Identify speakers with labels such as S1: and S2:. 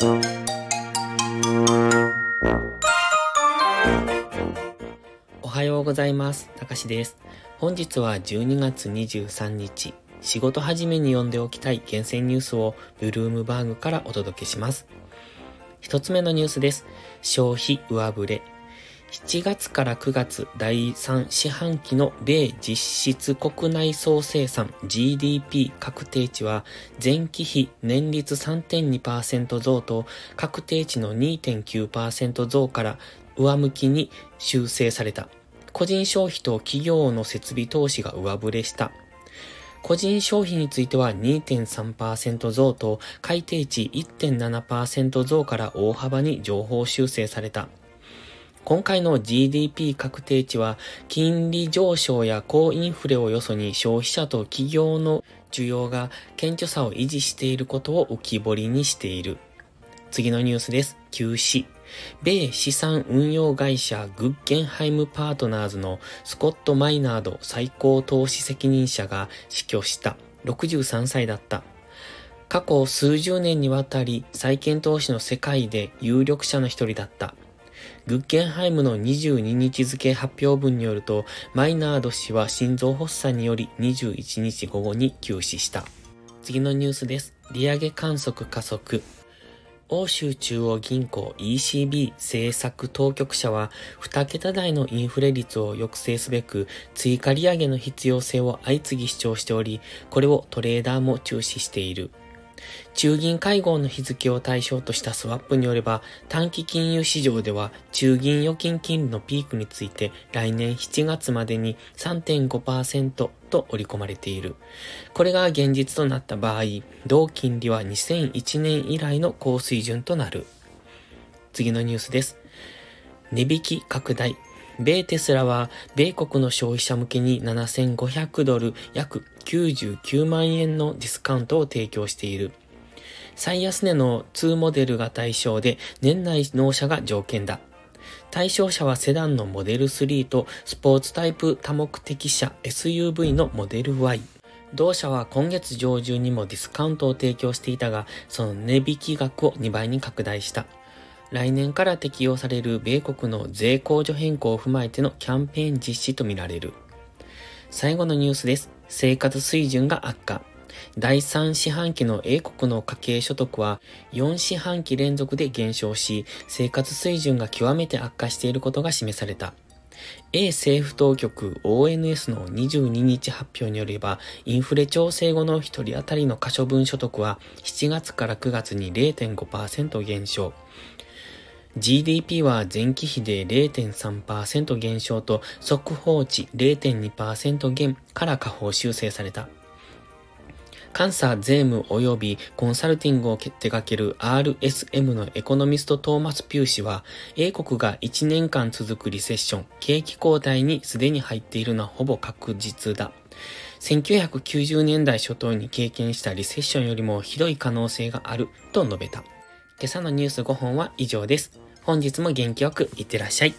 S1: おはようございます。たかしです。本日は12月23日、仕事始めに読んでおきたい厳選ニュースをブルームバーグからお届けします。一つ目のニュースです。消費上振れ。7月から9月第3四半期の米実質国内総生産 GDP 確定値は前期比年率3.2%増と確定値の2.9%増から上向きに修正された。個人消費と企業の設備投資が上振れした。個人消費については2.3%増と改定値1.7%増から大幅に情報修正された。今回の GDP 確定値は金利上昇や高インフレをよそに消費者と企業の需要が堅調さを維持していることを浮き彫りにしている。次のニュースです。急死。米資産運用会社グッゲンハイムパートナーズのスコット・マイナード最高投資責任者が死去した63歳だった。過去数十年にわたり債券投資の世界で有力者の一人だった。グッゲンハイムの22日付発表文によると、マイナード氏は心臓発作により21日午後に急死した。次のニュースです。利上げ観測加速。欧州中央銀行 ECB 政策当局者は2桁台のインフレ率を抑制すべく追加利上げの必要性を相次ぎ主張しており、これをトレーダーも注視している。中銀会合の日付を対象としたスワップによれば、短期金融市場では中銀預金金利のピークについて来年7月までに3.5%と織り込まれている。これが現実となった場合、同金利は2001年以来の高水準となる。次のニュースです。値引き拡大。米テスラは米国の消費者向けに7500ドル約99万円のディスカウントを提供している。最安値の2モデルが対象で年内納車が条件だ。対象者はセダンのモデル3とスポーツタイプ多目的車 SUV のモデル Y。同社は今月上旬にもディスカウントを提供していたが、その値引き額を2倍に拡大した。来年から適用される米国の税控除変更を踏まえてのキャンペーン実施とみられる。最後のニュースです。生活水準が悪化。第3四半期の英国の家計所得は4四半期連続で減少し、生活水準が極めて悪化していることが示された。A 政府当局 ONS の22日発表によれば、インフレ調整後の1人当たりの可処分所得は7月から9月に0.5%減少。GDP は前期比で0.3%減少と速報値0.2%減から下方修正された。監査税務及びコンサルティングを手掛ける RSM のエコノミストトーマス・ピュー氏は、英国が1年間続くリセッション、景気後退にすでに入っているのはほぼ確実だ。1990年代初頭に経験したリセッションよりもひどい可能性があると述べた。今朝のニュース5本は以上です。本日も元気よくいってらっしゃい。